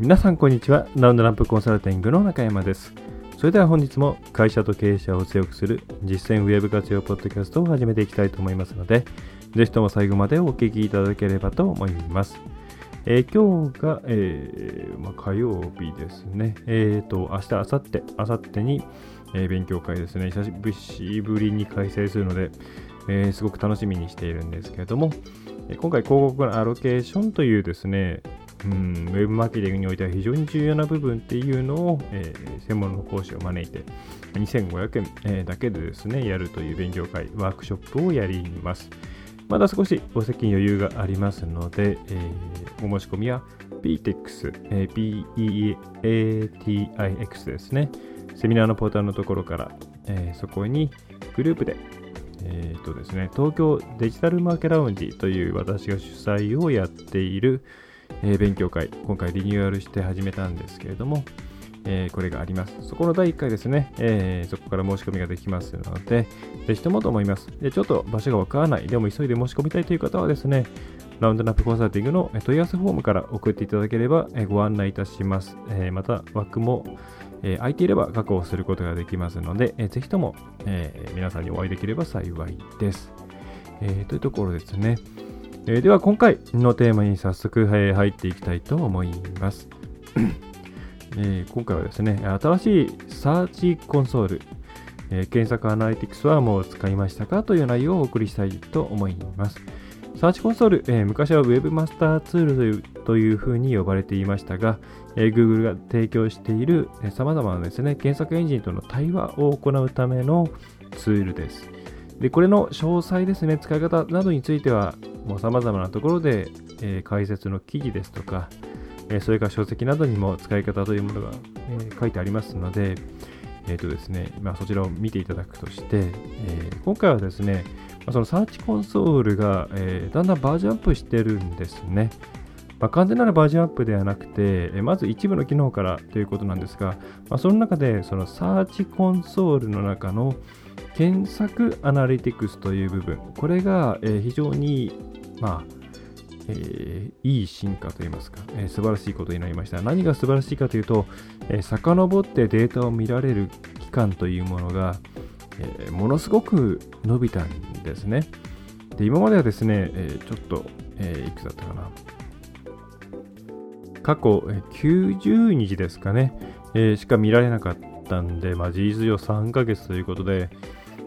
皆さんこんにちは。ラウンドランプコンサルティングの中山です。それでは本日も会社と経営者を強くする実践ウェブ活用ポッドキャストを始めていきたいと思いますので、ぜひとも最後までお聞きいただければと思います。えー、今日が、えーまあ、火曜日ですね。えっ、ー、と、明日、明後日、明後日に、えー、勉強会ですね。久しぶりに開催するので、え、すごく楽しみにしているんですけれども、今回広告のアロケーションというですね、うん、ウェブマーケティングにおいては非常に重要な部分っていうのを、えー、専門の講師を招いて、2500円、えー、だけでですね、やるという勉強会、ワークショップをやります。まだ少しお席に余裕がありますので、えー、お申し込みは PTX、えー、PEATIX ですね。セミナーのポータルのところから、えー、そこにグループで、えーとですね、東京デジタルマーケラウンジという私が主催をやっている、えー、勉強会、今回リニューアルして始めたんですけれども、えー、これがあります。そこの第1回ですね、えー、そこから申し込みができますので、ぜひともと思います。で、ちょっと場所がわからない、でも急いで申し込みたいという方はですね、ラウンドナップコンサルティングの問い合わせフォームから送っていただければご案内いたします。えまた、枠も、え空いていれば確保することができますので、えぜひとも、え皆さんにお会いできれば幸いです。えというところですね。えー、では今回のテーマに早速、えー、入っていきたいと思います、えー、今回はですね、新しいサーチコンソール、え検索アナリティクスはもう使いましたかという内容をお送りしたいと思います。サーチコンソール、え昔は Web マスターツールというというふうに呼ばれていましたが、え Google が提供しているさまざまなですね、検索エンジンとの対話を行うためのツールです。で、これの詳細ですね、使い方などについては、もう様々なところで、えー、解説の記事ですとか、えー、それから書籍などにも使い方というものが、えー、書いてありますので、えっ、とですね、まあ、そちらを見ていただくとして、え今回はですね、まあ、そのサーチコンソールが、えだんだんバージョンアップしてるんですね。まあ、完全なるバージョンアップではなくて、えまず一部の機能からということなんですが、まあ、その中でそのサーチコンソールの中の検索アナリティクスという部分、これが、え非常に、まあ、えー、いい進化といいますか、えー、素晴らしいことになりました。何が素晴らしいかというと、えー、遡ってデータを見られる期間というものが、えー、ものすごく伸びたんですね。で今まではですね、え、ちょっと、え、いくつだったかな。過去、えー、90日ですかね、え、しか見られなかったんで、まあ、事実上3ヶ月ということで、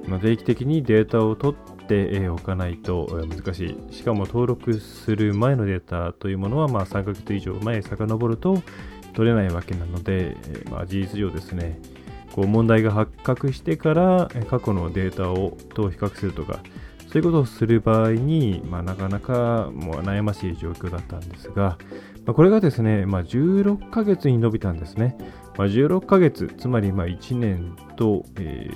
まあ、定期的にデータを取っておかないと難しい。しかも登録する前のデータというものは、まあ、3ヶ月以上前へ遡ると取れないわけなので、まあ、事実上ですね、こう問題が発覚してから過去のデータをと比較するとか、そういうことをする場合に、まあ、なかなかもう悩ましい状況だったんですが、まあ、これがですね、まあ、16ヶ月に伸びたんですね。まあ、16ヶ月、つまりまあ1年と,、え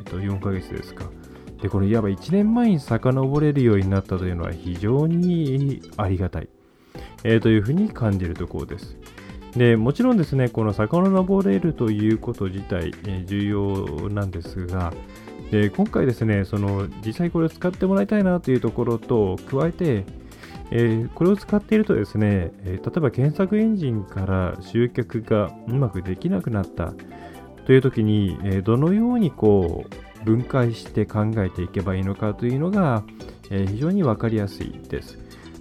ー、と4ヶ月ですか。で、これいわば1年前に遡れるようになったというのは非常にありがたい、えー、というふうに感じるところです。でもちろんですね、この遡れるということ自体、えー、重要なんですが、で今回ですね、その実際これを使ってもらいたいなというところと加えて、えー、これを使っているとですね、えー、例えば検索エンジンから集客がうまくできなくなったという時に、えー、どのようにこう分解して考えていけばいいのかというのが、え非常にわかりやすいです。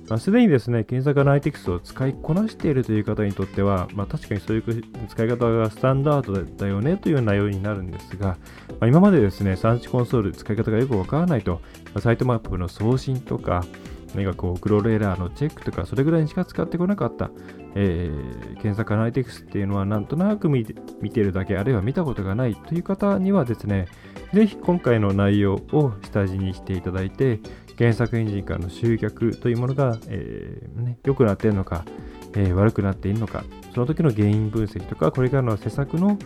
まあ、すでにですね、検索アナリティクスを使いこなしているという方にとっては、まあ、確かにそういう使い方がスタンダードだよねという内容になるんですが、まあ、今までですね、サーチコンソール使い方がよくわからないと、まサイトマップの送信とか、何かこう、クロールエラーのチェックとか、それぐらいにしか使ってこなかった、えー、検索アナリティクスっていうのは、なんとなく見てるだけ、あるいは見たことがないという方にはですね、ぜひ今回の内容を下地にしていただいて、検索エンジンからの集客というものが、えーね、良くなっているのか、えー、悪くなっているのか、その時の原因分析とか、これからの施策の、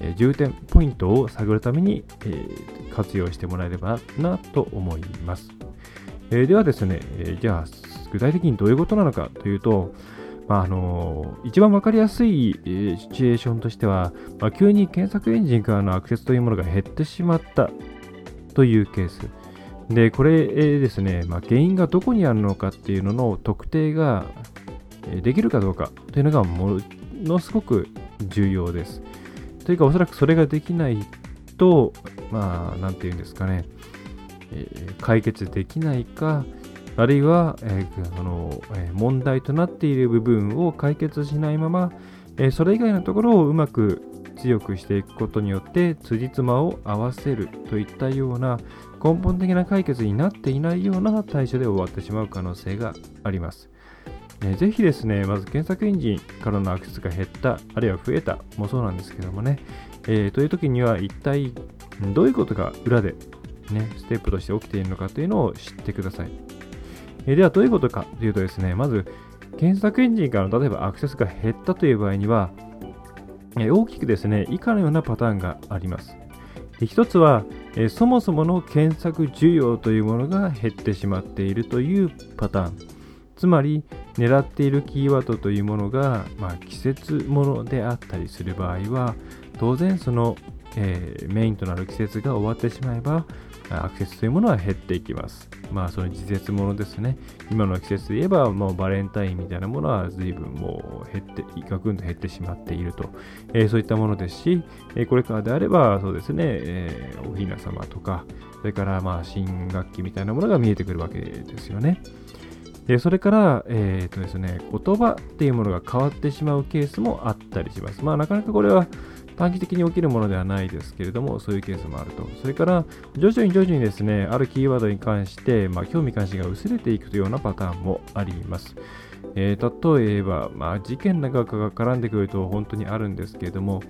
えー、重点ポイントを探るために、えー、活用してもらえればなと思います。えではですね、えじゃあ、具体的にどういうことなのかというと、まあ、あの一番わかりやすい、え、シチュエーションとしては、まあ、急に検索エンジンからのアクセスというものが減ってしまったというケース。で、これ、えー、ですね、まあ、原因がどこにあるのかっていうのの特定ができるかどうかというのがものすごく重要です。というか、おそらくそれができないと、まあ、なんていうんですかね、え、解決できないか、あるいは、えー、あのえ、問題となっている部分を解決しないまま、え、それ以外のところをうまく強くしていくことによって辻褄を合わせるといったような根本的な解決になっていないような対処で終わってしまう可能性があります。えー、ぜひですね、まず検索エンジンからのアクセスが減った、あるいは増えたもそうなんですけどもね、えー、という時には一体どういうことが裏で、ね、ステップとして起きているのかというのを知ってください。えではどういうことかというとですね、まず検索エンジンからの例えばアクセスが減ったという場合には、え大きくですね、以下のようなパターンがあります。一つは、えそもそもの検索需要というものが減ってしまっているというパターン。つまり、狙っているキーワードというものが、まあ、季節ものであったりする場合は、当然その、えー、メインとなる季節が終わってしまえば、アクセスというものは減っていきます。まあ、その時節ものですね。今の季節で言えば、もうバレンタインみたいなものは随分もう減って、ガクンと減ってしまっていると、えー、そういったものですし、えー、これからであれば、そうですね、えー、おひな様とか、それからまあ新学期みたいなものが見えてくるわけですよね。でそれから、えーとですね、言葉っていうものが変わってしまうケースもあったりします。まあ、なかなかこれは短期的に起きるものではないですけれども、そういうケースもあると。それから、徐々に徐々にですね、あるキーワードに関して、まあ、興味関心が薄れていくというようなパターンもあります。えー、例えば、まあ、事件なんかが絡んでくると本当にあるんですけれども、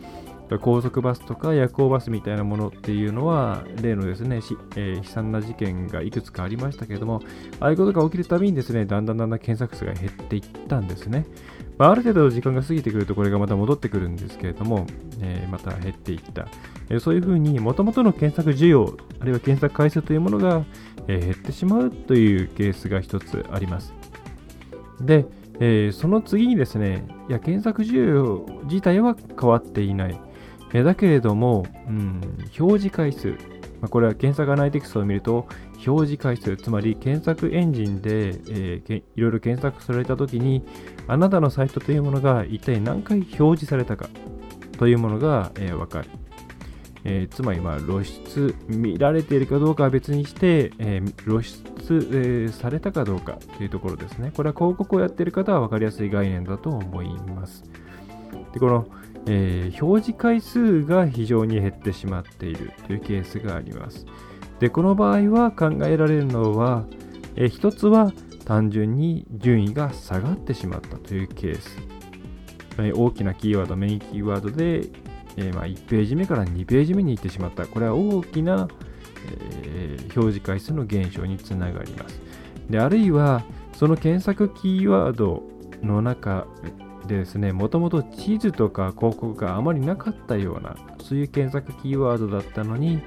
高速バスとか夜行バスみたいなものっていうのは、例のですね、えー、悲惨な事件がいくつかありましたけれども、ああいうことが起きるたびにですね、だんだんだんだん検索数が減っていったんですね。まあ、ある程度時間が過ぎてくるとこれがまた戻ってくるんですけれども、えー、また減っていった。えー、そういうふうに、もともとの検索需要、あるいは検索回数というものが、え、減ってしまうというケースが一つあります。で、えその次にですね、いや、検索需要自体は変わっていない。えだけれども、うん、表示回数、ま、これは検索アナリティクスを見ると、表示回数、つまり検索エンジンで、えー、いろいろ検索されたときに、あなたのサイトというものが一体何回表示されたかというものが、えー、かる。えー、つまり、まあ、露出、見られているかどうかは別にして、えー、露出、え、されたかどうかというところですね。これは広告をやっている方は分かりやすい概念だと思います。でこの、え表示回数が非常に減ってしまっているというケースがあります。で、この場合は考えられるのは、え一つは単純に順位が下がってしまったというケース。え大きなキーワード、メインキーワードで、えまあ、1ページ目から2ページ目に行ってしまった。これは大きな、え、表示回数の減少につながります。で、あるいは、その検索キーワードの中でですね、もともと地図とか広告があまりなかったような、そういう検索キーワードだったのに、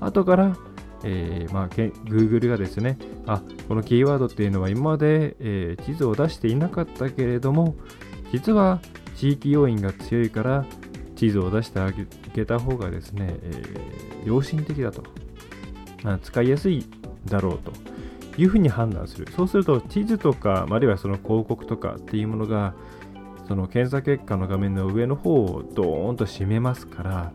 後からえー、まあ、Google がですね、あ、このキーワードっていうのは今まで、えー、地図を出していなかったけれども、実は地域要因が強いから地図を出してあげた方がですね、えー、良心的だと、使いやすいだろうというふうに判断する。そうすると地図とか、あるいはその広告とかっていうものが、その検査結果の画面の上の方をドーンと占めますから、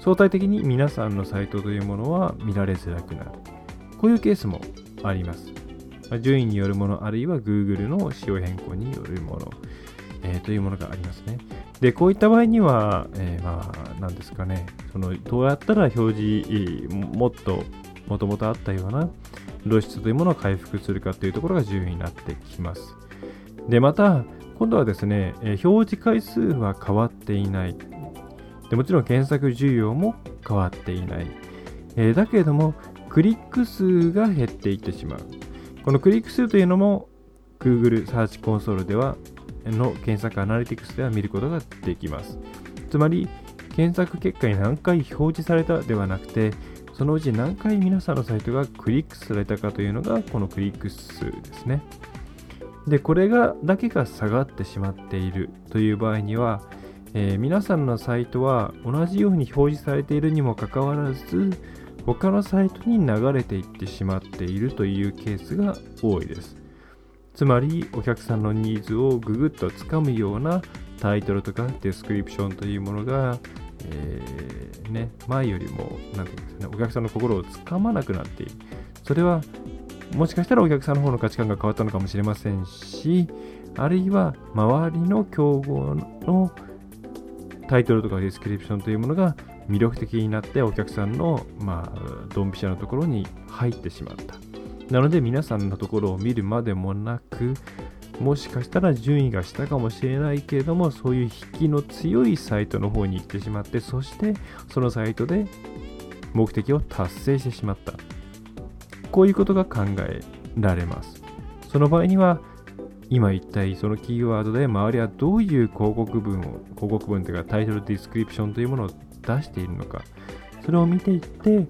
相対的に皆さんのサイトというものは見られづらくなる。こういうケースもあります。順位によるもの、あるいは Google の仕様変更によるもの、えー、というものがありますね。で、こういった場合には、えー、まあ、なんですかね、そのどうやったら表示、もっと、もともとあったような露出というものを回復するかというところが重要になってきます。で、また、今度はですね、え表示回数は変わっていない。でもちろん検索需要も変わっていない。え、だけれども、クリック数が減っていってしまう。このクリック数というのも Google サーチコンソールではの検索アナリティクスでは見ることができます。つまり、検索結果に何回表示されたではなくて、そのうち何回皆さんのサイトがクリックされたかというのがこのクリック数ですね。で、これがだけが下がってしまっているという場合には、えー、皆さんのサイトは同じように表示されているにもかかわらず、他のサイトに流れていってしまっているというケースが多いです。つまり、お客さんのニーズをぐぐっとつかむようなタイトルとかデスクリプションというものが、えー、ね、前よりも、なんていうんですかね、お客さんの心をつかまなくなっている。それは、もしかしたらお客さんの方の価値観が変わったのかもしれませんし、あるいは周りの競合のタイトルとかディスクリプションというものが魅力的になってお客さんの、まあ、ドンピシャのところに入ってしまった。なので皆さんのところを見るまでもなく、もしかしたら順位が下かもしれないけれども、そういう引きの強いサイトの方に行ってしまって、そしてそのサイトで目的を達成してしまった。こういうことが考えられます。その場合には、今一体そのキーワードで周りはどういう広告文を、広告文というかタイトルディスクリプションというものを出しているのか、それを見ていって、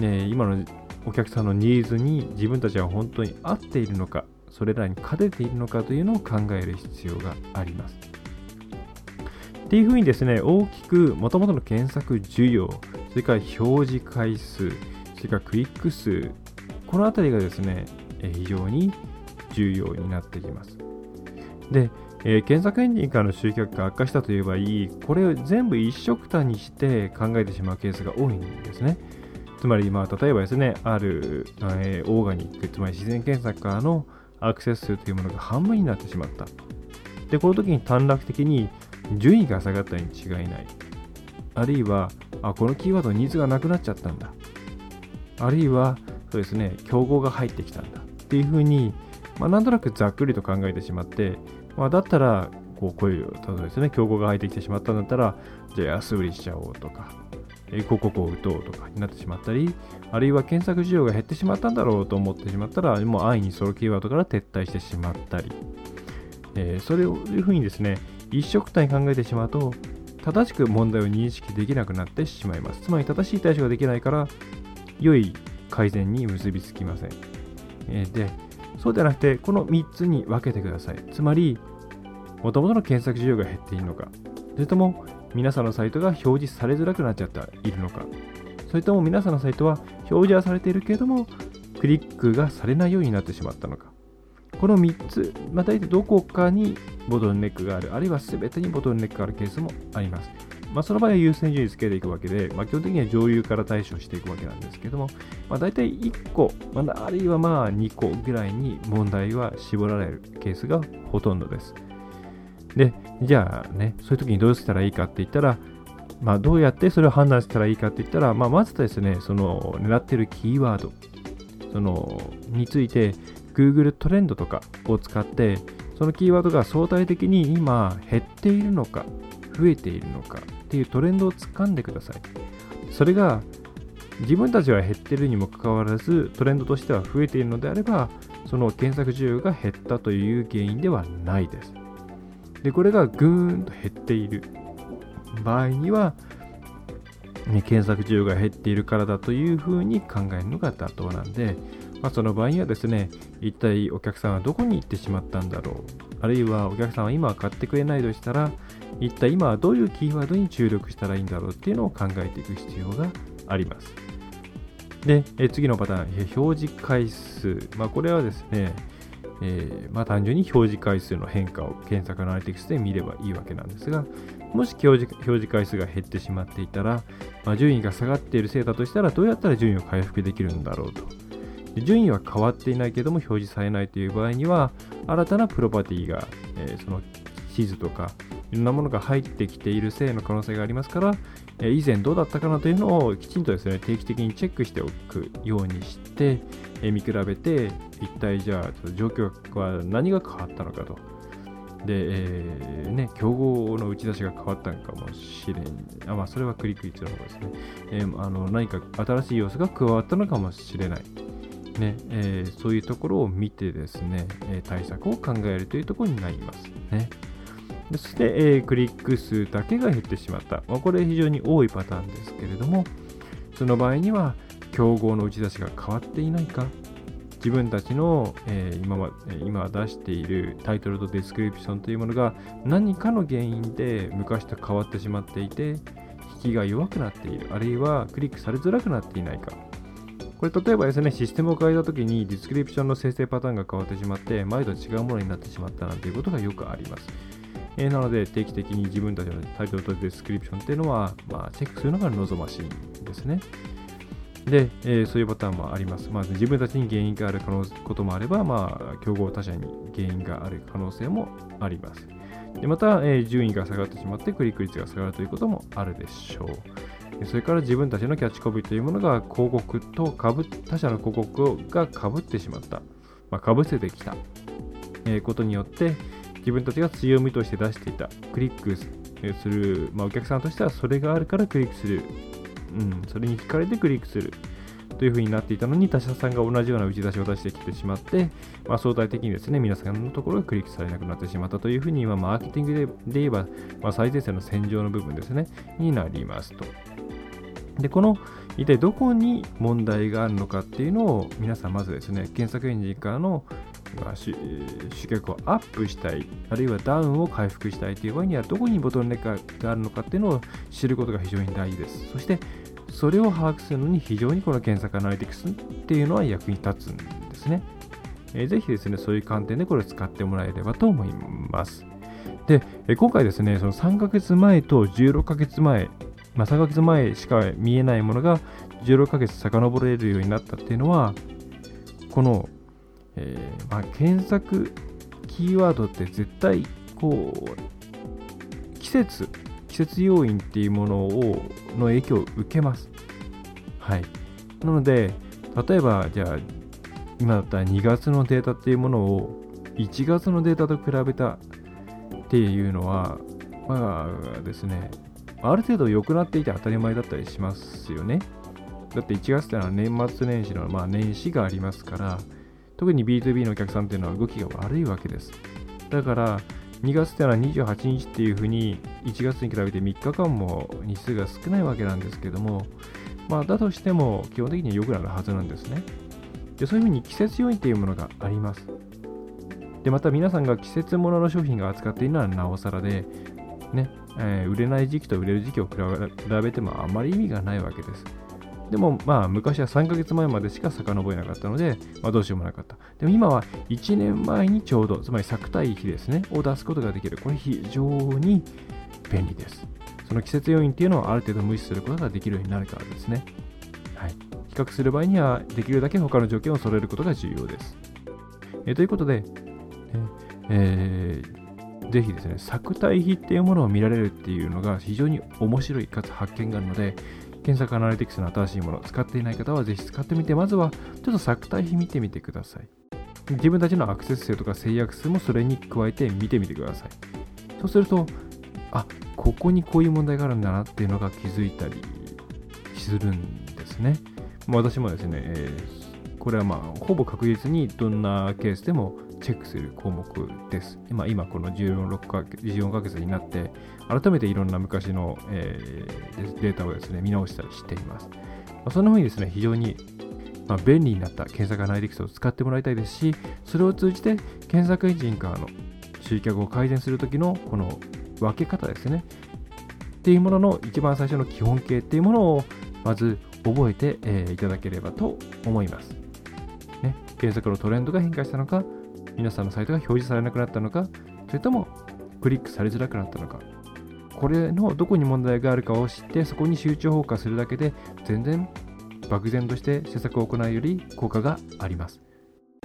ね、今のお客さんのニーズに自分たちは本当に合っているのか、それらに勝てているのかというのを考える必要があります。っていうふうにですね、大きくもともとの検索需要、それから表示回数、それからクリック数、このあたりがですね、え非常に重要になってきます。で、えー、検索エンジンからの集客が悪化したといえばいい、これを全部一色たにして考えてしまうケースが多いんですね。つまり、まあ、例えばですね、ある、えー、オーガニック、つまり自然検索からのアクセス数というものが半分になってしまった。で、この時に短絡的に順位が下がったに違いない。あるいは、あ、このキーワードニーズがなくなっちゃったんだ。あるいは、そうですね、競合が入ってきたんだ。っていうふうに、まあ、なんとなくざっくりと考えてしまって、まあ、だったら、こう、こういう、例えばですね、競合が入ってきてしまったんだったら、じゃあ安売りしちゃおうとか、広告を打とうとかになってしまったり、あるいは検索需要が減ってしまったんだろうと思ってしまったら、もう安易にそのキーワードから撤退してしまったり、えー、それをいうふうにですね、一色体に考えてしまうと、正しく問題を認識できなくなってしまいます。つまり正しい対処ができないから、良い改善に結びつきません。え、で、そうではなくて、この3つに分けてください。つまり、もともとの検索需要が減っているのか、それとも皆さんのサイトが表示されづらくなっちゃっているのか、それとも皆さんのサイトは表示はされているけれども、クリックがされないようになってしまったのか。この3つ、まあ、大体どこかにボトルネックがある、あるいは全てにボトルネックがあるケースもあります。まあ、その場合は優先順位つけていくわけで、まあ、基本的には上流から対処していくわけなんですけども、まあ、大体1個、まあ、あるいはまあ2個ぐらいに問題は絞られるケースがほとんどです。で、じゃあね、そういう時にどうしたらいいかって言ったら、まあ、どうやってそれを判断したらいいかって言ったら、まあ、まずですね、その狙ってるキーワードそのについて Google トレンドとかを使って、そのキーワードが相対的に今減っているのか、増えているのかっていうトレンドをつかんでください。それが自分たちは減ってるにもかかわらずトレンドとしては増えているのであればその検索需要が減ったという原因ではないです。で、これがぐーんと減っている場合には、ね、検索需要が減っているからだというふうに考えるのが妥当なんで、まあ、その場合にはですね、一体お客さんはどこに行ってしまったんだろう、あるいはお客さんは今は買ってくれないとしたら、一体今はどういうキーワードに注力したらいいんだろうっていうのを考えていく必要があります。で、え次のパターン、表示回数。まあ、これはですね、えー、まあ、単純に表示回数の変化を検索アナリティクスで見ればいいわけなんですが、もし表示表示回数が減ってしまっていたら、まあ、順位が下がっているせいだとしたら、どうやったら順位を回復できるんだろうと。順位は変わっていないけども表示されないという場合には、新たなプロパティが、えー、その地図とかいろんなものが入ってきているせいの可能性がありますから、え以前どうだったかなというのをきちんとですね、定期的にチェックしておくようにして、え見比べて、一体じゃあ、状況は何が変わったのかと。で、えー、ね、競合の打ち出しが変わったのかもしれん。あ、まあ、それはクリック率の方ですね。えー、あの何か新しい要素が加わったのかもしれない。ねえー、そういうところを見てですね、え対策を考えるというところになりますね。そして、えー、クリック数だけが減ってしまった。まあ、これ非常に多いパターンですけれども、その場合には、競合の打ち出しが変わっていないか、自分たちの、えー、今は今出しているタイトルとディスクリプションというものが何かの原因で昔と変わってしまっていて、引きが弱くなっている、あるいはクリックされづらくなっていないか。これ例えばですね、システムを変えたときにディスクリプションの生成パターンが変わってしまって、前と違うものになってしまったなんていうことがよくあります。えー、なので、定期的に自分たちのタイトルとディスクリプションっていうのは、まあ、チェックするのが望ましいんですね。で、えー、そういうパターンもあります。まず自分たちに原因がある可能こともあれば、まあ、競合他社に原因がある可能性もあります。でまた、えー、順位が下がってしまってクリック率が下がるということもあるでしょう。それから自分たちのキャッチコピーというものが広告と他社の広告がかぶってしまった、まあ、かぶせてきた、えー、ことによって、自分たちが強みとして出していた。クリックする、まあ、お客さんとしてはそれがあるからクリックする、うん、それに惹かれてクリックする。というふうになっていたのに他社さんが同じような打ち出しを出してきてしまって、まあ、相対的にですね皆さんのところがクリックされなくなってしまったというふうに今マーケティングで言えば、まあ、最前線の戦場の部分ですねになりますと。でこの一体どこに問題があるのかっていうのを皆さんまずですね検索エンジンからの、集客をアップしたい、あるいはダウンを回復したいという場合には、どこにボトルネックがあるのかっていうのを知ることが非常に大事です。そして、それを把握するのに非常にこの検索アナリティクスっていうのは役に立つんですね。えー、ぜひですね、そういう観点でこれを使ってもらえればと思います。で、え今回ですね、その3ヶ月前と16ヶ月前、まあ、3ヶ月前しか見えないものが16ヶ月遡れるようになったっていうのは、このえー、まあ、検索キーワードって絶対こう季節季節要因っていうものをの影響を受けます。はい。なので例えばじゃあ今だったら2月のデータっていうものを1月のデータと比べたっていうのはまあですねある程度良くなっていて当たり前だったりしますよね。だって1月ってのは年末年始の、まあ、年始がありますから特に B2B のお客さんっていうのは動きが悪いわけです。だから、2月っていうのは28日っていうふうに1月に比べて3日間も日数が少ないわけなんですけども、まあ、だとしても基本的には良くなるはずなんですね。でそういうふうに季節要因っていうものがあります。で、また皆さんが季節物の商品が扱っているのはなおさらで、ね、えー、売れない時期と売れる時期を比べてもあまり意味がないわけです。でも、まあ、昔は3ヶ月前までしか遡れなかったので、まあ、どうしようもなかった。でも今は1年前にちょうど、つまり作対比ですね、を出すことができる。これ非常に便利です。その季節要因っていうのをある程度無視することができるようになるからですね。はい。比較する場合には、できるだけ他の条件を揃えることが重要です。え、ということで、えー、ぜひですね、作対比っていうものを見られるっていうのが非常に面白いかつ発見があるので、検索アナリティクスの新しいものを使っていない方はぜひ使ってみて、まずはちょっと作体比見てみてください。自分たちのアクセス数とか制約数もそれに加えて見てみてください。そうすると、あ、ここにこういう問題があるんだなっていうのが気づいたりするんですね。私もですね、えー、これはまあ、ほぼ確実にどんなケースでもチェックする項目です。今、今この14ヶ月 ,14 ヶ月になって、改めていろんな昔の、えー、データをですね、見直したりしています。まあ、そんな風にですね、非常にまあ、便利になった検索アナリティクスを使ってもらいたいですし、それを通じて検索エンジンからの集客を改善するときのこの分け方ですね。っていうものの一番最初の基本形っていうものをまず覚えて、え、いただければと思います。ね、検索のトレンドが変化したのか、皆さんのサイトが表示されなくなったのか、それともクリックされづらくなったのか、これのどこに問題があるかを知って、そこに集中放火するだけで、全然漠然として施策を行うより効果があります。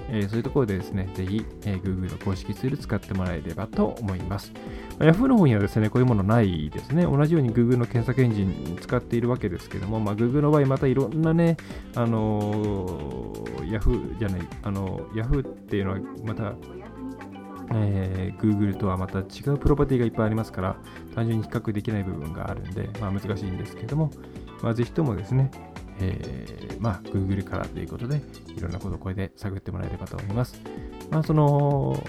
えー、そういうところでですね、ぜひ、えー、Google の公式ツール使ってもらえればと思います。まあ、Yahoo の方にはですね、こういうものないですね。同じように Google の検索エンジン使っているわけですけども、まあ、Google の場合、またいろんなね、あのー、Yahoo じゃない、あのー、Yahoo っていうのはまた、えー、Google とはまた違うプロパティがいっぱいありますから、単純に比較できない部分があるんで、まあ、難しいんですけども、まあ、ぜひともですね、えー、まあ、Google からということで、いろんなことをこれで探ってもらえればと思います。まあ、その、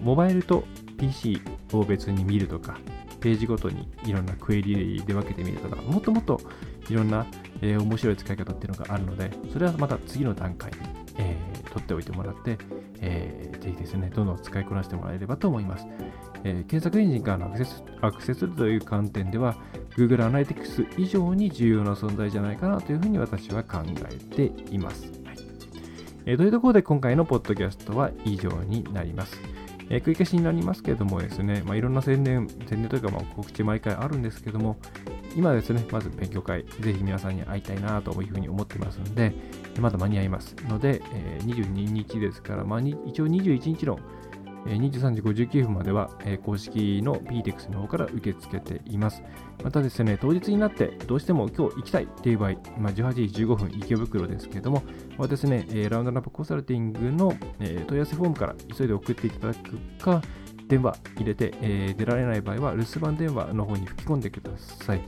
モバイルと PC を別に見るとか、ページごとにいろんなクエリで分けてみるとか、もっともっといろんな、えー、面白い使い方っていうのがあるので、それはまた次の段階、えー、取っておいてもらって、えー、ぜひですね、どんどん使いこなしてもらえればと思います。えー、検索エンジンからのアクセスアクセスという観点では、Google Analytics 以上に重要な存在じゃないかなというふうに私は考えています。はいえー、というところで今回のポッドキャストは以上になります。えー、繰り返しになりますけれどもですね、まあ、いろんな宣伝、宣伝というかま告知毎回あるんですけども、今ですね、まず勉強会、ぜひ皆さんに会いたいなというふうに思ってますので、まだ間に合いますので、え、22日ですから、まあ、一応21日の23時59分までは、え公式の PTEX の方から受け付けています。またですね、当日になってどうしても今日行きたいっていう場合、まあ、18時15分池袋ですけれども、まあ、ですね、えラウンドナップコンサルティングの、え問い合わせフォームから急いで送っていただくか、電話入れて、え出られない場合は留守番電話の方に吹き込んでください。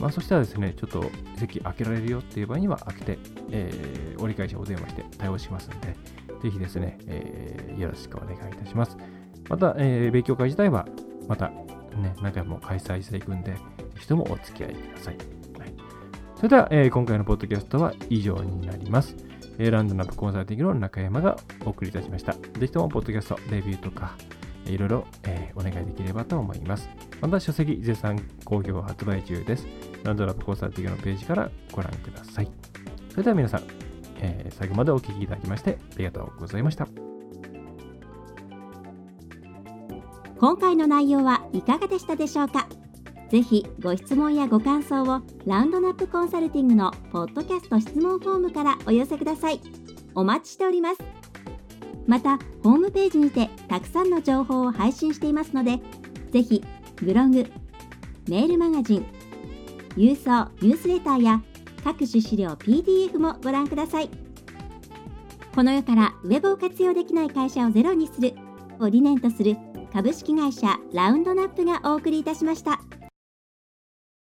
まあ、そしたらですね、ちょっと席開けられるよっていう場合には開けて、えー、折り返しお電話して対応しますので、ぜひですね、えー、よろしくお願いいたします。また、えー、勉強会自体は、また、ね、何回も開催していくんで、ぜひともお付き合いください。はい、それでは、えー、今回のポッドキャストは以上になります。えー、ランドナップコンサルティングの中山がお送りいたしました。ぜひとも、ポッドキャスト、レビューとか、いろいろ、えー、お願いできればと思います。また書籍絶賛好評発売中です。ランドラップコンサルティングのページからご覧ください。それでは皆さん、えー、最後までお聴きいただきましてありがとうございました。今回の内容はいかがでしたでしょうか？ぜひご質問やご感想をラウンドナップコンサルティングのポッドキャスト質問フォームからお寄せください。お待ちしております。また、ホームページにてたくさんの情報を配信していますので、ぜひブログ、メールマガジン、郵送ニュースレターや各種資料 PDF もご覧ください。この世からウェブを活用できない会社をゼロにするを理念とする株式会社ラウンドナップがお送りいたしました。